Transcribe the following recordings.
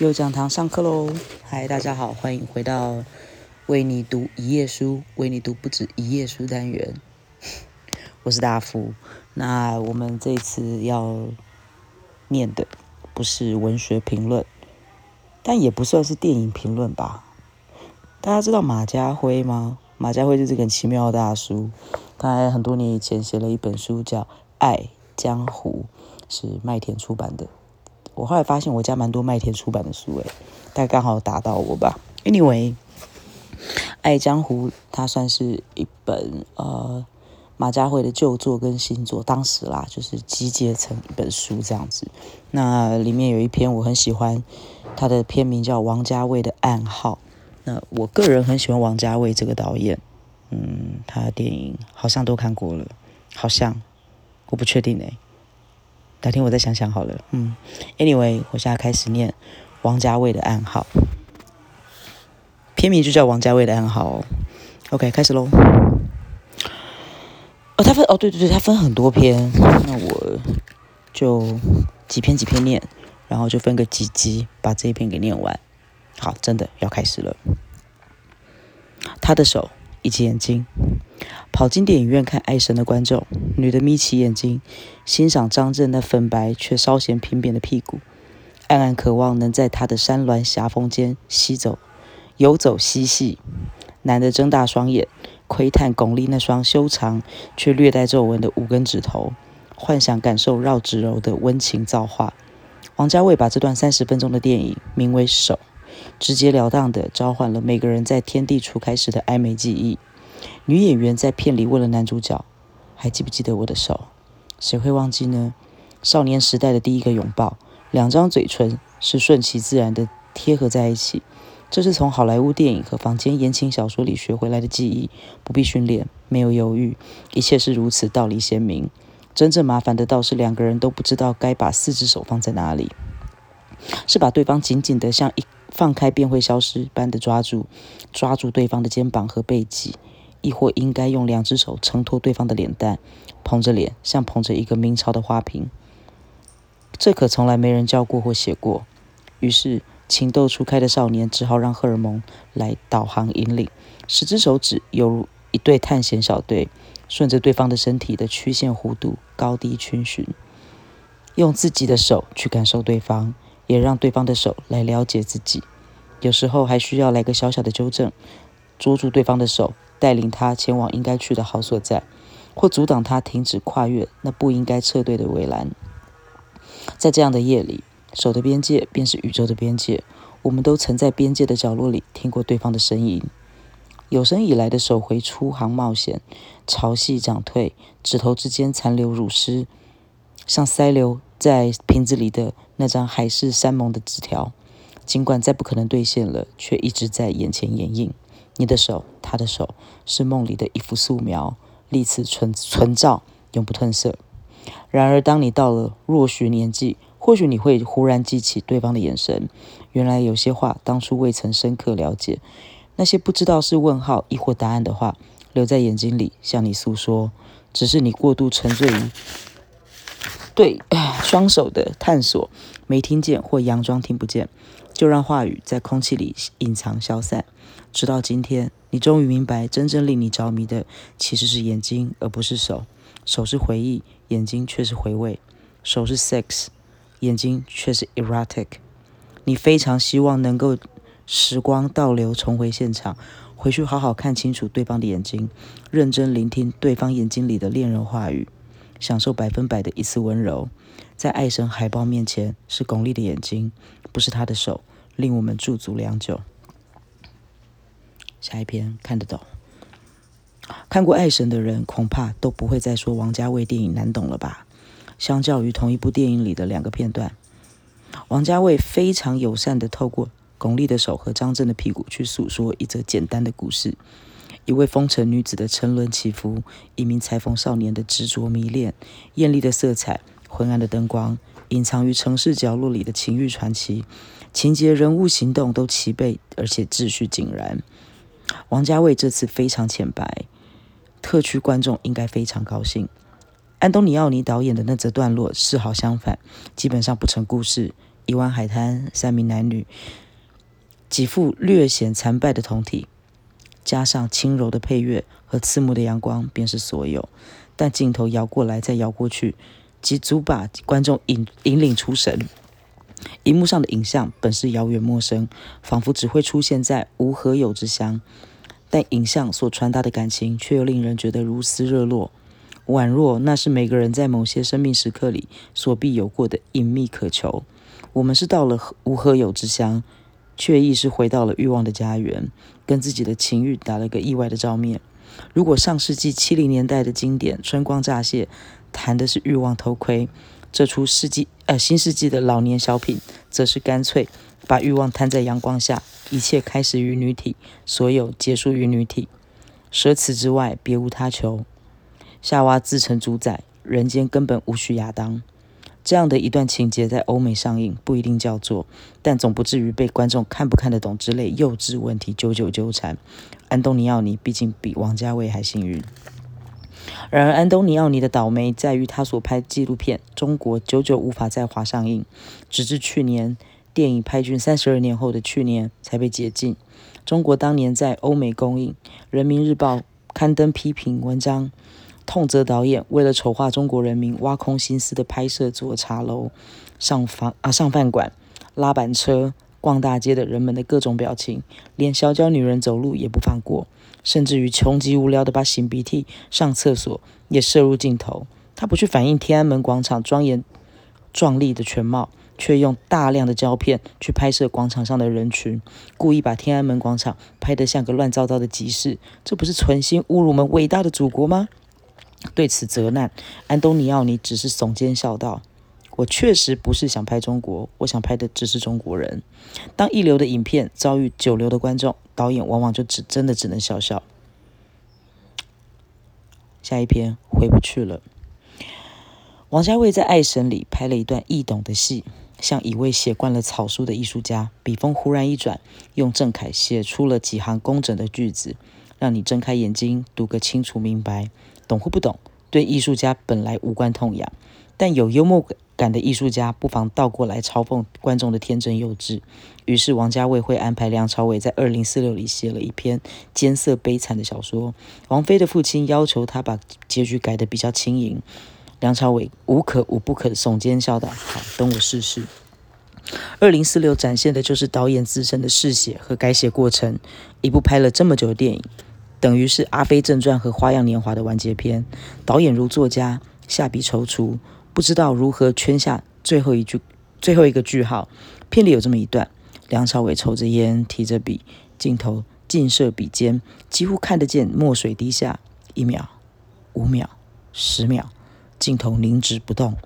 又讲堂上课喽！嗨，大家好，欢迎回到为你读一页书，为你读不止一页书单元。我是大福。那我们这次要念的不是文学评论，但也不算是电影评论吧？大家知道马家辉吗？马家辉就是个奇妙的大叔，他在很多年以前写了一本书叫《爱江湖》，是麦田出版的。我后来发现我家蛮多麦田出版的书诶，大概刚好打到我吧。Anyway，《爱江湖》它算是一本呃马家辉的旧作跟新作，当时啦就是集结成一本书这样子。那里面有一篇我很喜欢，它的片名叫《王家卫的暗号》。那我个人很喜欢王家卫这个导演，嗯，他的电影好像都看过了，好像我不确定诶。改天我再想想好了。嗯，Anyway，我现在开始念王家卫的暗号，片名就叫王家卫的暗号。哦 OK，开始喽。哦，他分哦，对对对，他分很多篇，那我就几篇几篇念，然后就分个几集把这一篇给念完。好，真的要开始了。他的手以及眼睛。跑进电影院看《爱神》的观众，女的眯起眼睛，欣赏张震那粉白却稍显平扁的屁股，暗暗渴望能在他的山峦峡峰间吸走、游走嬉戏。男的睁大双眼，窥探巩俐那双修长却略带皱纹的五根指头，幻想感受绕指柔的温情造化。王家卫把这段三十分钟的电影名为《手》，直截了当地召唤了每个人在天地初开时的暧昧记忆。女演员在片里问了男主角：“还记不记得我的手？”谁会忘记呢？少年时代的第一个拥抱，两张嘴唇是顺其自然的贴合在一起。这是从好莱坞电影和坊间言情小说里学回来的记忆，不必训练，没有犹豫，一切是如此道理鲜明。真正麻烦的倒是两个人都不知道该把四只手放在哪里，是把对方紧紧的像一放开便会消失般的抓住，抓住对方的肩膀和背脊。亦或应该用两只手承托对方的脸蛋，捧着脸，像捧着一个明朝的花瓶。这可从来没人教过或写过。于是情窦初开的少年只好让荷尔蒙来导航引领，十只手指犹如一对探险小队，顺着对方的身体的曲线弧度高低逡巡，用自己的手去感受对方，也让对方的手来了解自己。有时候还需要来个小小的纠正，捉住对方的手。带领他前往应该去的好所在，或阻挡他停止跨越那不应该撤退的围栏。在这样的夜里，手的边界便是宇宙的边界。我们都曾在边界的角落里听过对方的声音。有生以来的手回出航冒险，潮汐涨退，指头之间残留乳湿，像塞留在瓶子里的那张海誓山盟的纸条。尽管再不可能兑现了，却一直在眼前掩映。你的手，他的手，是梦里的一幅素描，历次存存照，永不褪色。然而，当你到了若许年纪，或许你会忽然记起对方的眼神。原来有些话当初未曾深刻了解，那些不知道是问号亦或答案的话，留在眼睛里向你诉说。只是你过度沉醉于对双手的探索，没听见或佯装听不见，就让话语在空气里隐藏消散。直到今天，你终于明白，真正令你着迷的其实是眼睛，而不是手。手是回忆，眼睛却是回味；手是 sex，眼睛却是 erotic。你非常希望能够时光倒流，重回现场，回去好好看清楚对方的眼睛，认真聆听对方眼睛里的恋人话语，享受百分百的一次温柔。在爱神海报面前，是巩俐的眼睛，不是他的手，令我们驻足良久。下一篇看得懂，看过《爱神》的人恐怕都不会再说王家卫电影难懂了吧？相较于同一部电影里的两个片段，王家卫非常友善的透过巩俐的手和张震的屁股去诉说一则简单的故事：一位风尘女子的沉沦起伏，一名裁缝少年的执着迷恋，艳丽的色彩，昏暗的灯光，隐藏于城市角落里的情欲传奇，情节、人物、行动都齐备，而且秩序井然。王家卫这次非常浅白，特区观众应该非常高兴。安东尼奥尼导演的那则段落是好相反，基本上不成故事，一湾海滩，三名男女，几副略显残败的酮体，加上轻柔的配乐和刺目的阳光，便是所有。但镜头摇过来，再摇过去，即足把观众引引领出神。荧幕上的影像本是遥远陌生，仿佛只会出现在无和有之乡，但影像所传达的感情，却又令人觉得如斯热络，宛若那是每个人在某些生命时刻里所必有过的隐秘渴求。我们是到了无和有之乡，却亦是回到了欲望的家园，跟自己的情欲打了个意外的照面。如果上世纪七零年代的经典《春光乍泄》谈的是欲望偷窥，这出世纪呃新世纪的老年小品，则是干脆把欲望摊在阳光下，一切开始于女体，所有结束于女体，舍此之外别无他求。夏娃自成主宰，人间根本无需亚当。这样的一段情节在欧美上映不一定叫做，但总不至于被观众看不看得懂之类幼稚问题久久纠缠。安东尼奥尼毕竟比王家卫还幸运。然而，安东尼奥尼的倒霉在于他所拍纪录片《中国》久久无法在华上映，直至去年电影拍竣三十二年后的去年才被解禁。中国当年在欧美公映，《人民日报》刊登批评文章。痛责导演为了丑化中国人民，挖空心思的拍摄坐茶楼、上房啊上饭馆、拉板车、逛大街的人们的各种表情，连小脚女人走路也不放过，甚至于穷极无聊的把擤鼻涕、上厕所也摄入镜头。他不去反映天安门广场庄严壮丽的全貌，却用大量的胶片去拍摄广场上的人群，故意把天安门广场拍得像个乱糟糟的集市，这不是存心侮辱我们伟大的祖国吗？对此责难，安东尼奥尼只是耸肩笑道：“我确实不是想拍中国，我想拍的只是中国人。当一流的影片遭遇九流的观众，导演往往就只真的只能笑笑。”下一篇回不去了。王家卫在《爱神》里拍了一段易懂的戏，像一位写惯了草书的艺术家，笔锋忽然一转，用正楷写出了几行工整的句子，让你睁开眼睛读个清楚明白。懂或不懂，对艺术家本来无关痛痒，但有幽默感的艺术家不妨倒过来嘲讽观众的天真幼稚。于是王家卫会安排梁朝伟在《二零四六》里写了一篇艰涩悲惨的小说。王菲的父亲要求他把结局改得比较轻盈，梁朝伟无可无不可耸肩笑道：“好，等我试试。”《二零四六》展现的就是导演自身的试写和改写过程。一部拍了这么久的电影。等于是《阿飞正传》和《花样年华》的完结篇。导演如作家，下笔踌躇，不知道如何圈下最后一句、最后一个句号。片里有这么一段：梁朝伟抽着烟，提着笔，镜头近射笔尖，几乎看得见墨水滴下。一秒、五秒、十秒，镜头凝止不动。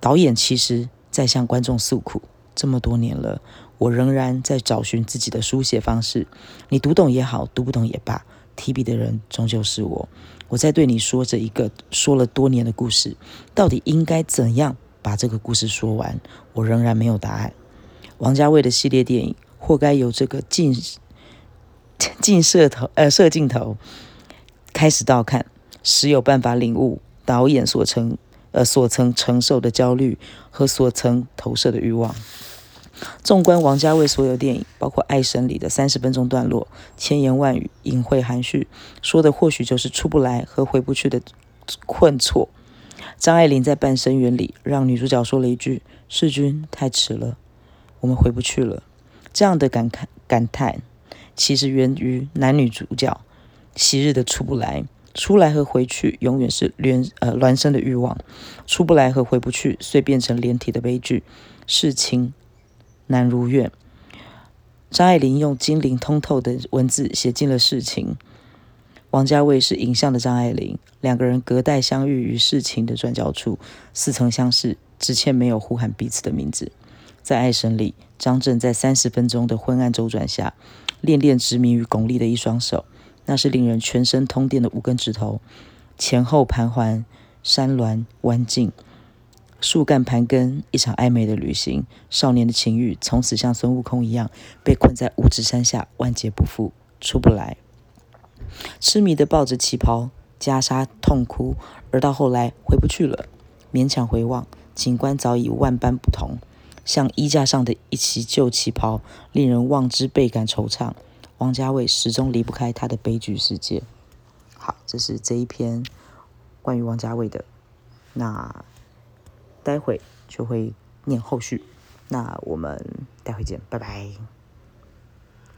导演其实在向观众诉苦：这么多年了，我仍然在找寻自己的书写方式。你读懂也好，读不懂也罢。提笔的人终究是我，我在对你说着一个说了多年的故事，到底应该怎样把这个故事说完？我仍然没有答案。王家卫的系列电影或该由这个近近摄头呃摄镜头开始倒看，时有办法领悟导演所曾呃所曾承受的焦虑和所曾投射的欲望。纵观王家卫所有电影，包括《爱神》里的三十分钟段落，千言万语，隐晦含蓄，说的或许就是出不来和回不去的困挫。张爱玲在《半生缘》里，让女主角说了一句：“世君太迟了，我们回不去了。”这样的感慨感叹，其实源于男女主角昔日的出不来，出来和回去永远是连呃孪生的欲望，出不来和回不去，遂变成连体的悲剧。事情。难如愿。张爱玲用精灵通透的文字写尽了事情，王家卫是影像的张爱玲，两个人隔代相遇于事情的转角处，似曾相识，只欠没有呼喊彼此的名字。在爱神里，张震在三十分钟的昏暗周转下，恋恋执迷于巩俐的一双手，那是令人全身通电的五根指头，前后盘桓，山峦弯径。树干盘根一场暧昧的旅行。少年的情欲从此像孙悟空一样被困在五指山下万劫不复出不来。痴迷的抱着旗袍袈裟痛哭而到后来回不去了勉强回望景观早已万般不同。像衣架上的一袭旧旗袍令人望之倍感惆怅。王家卫始终离不开他的悲剧世界。好这是这一篇关于王家卫的。那待会就会念后续。那我们待会见拜拜。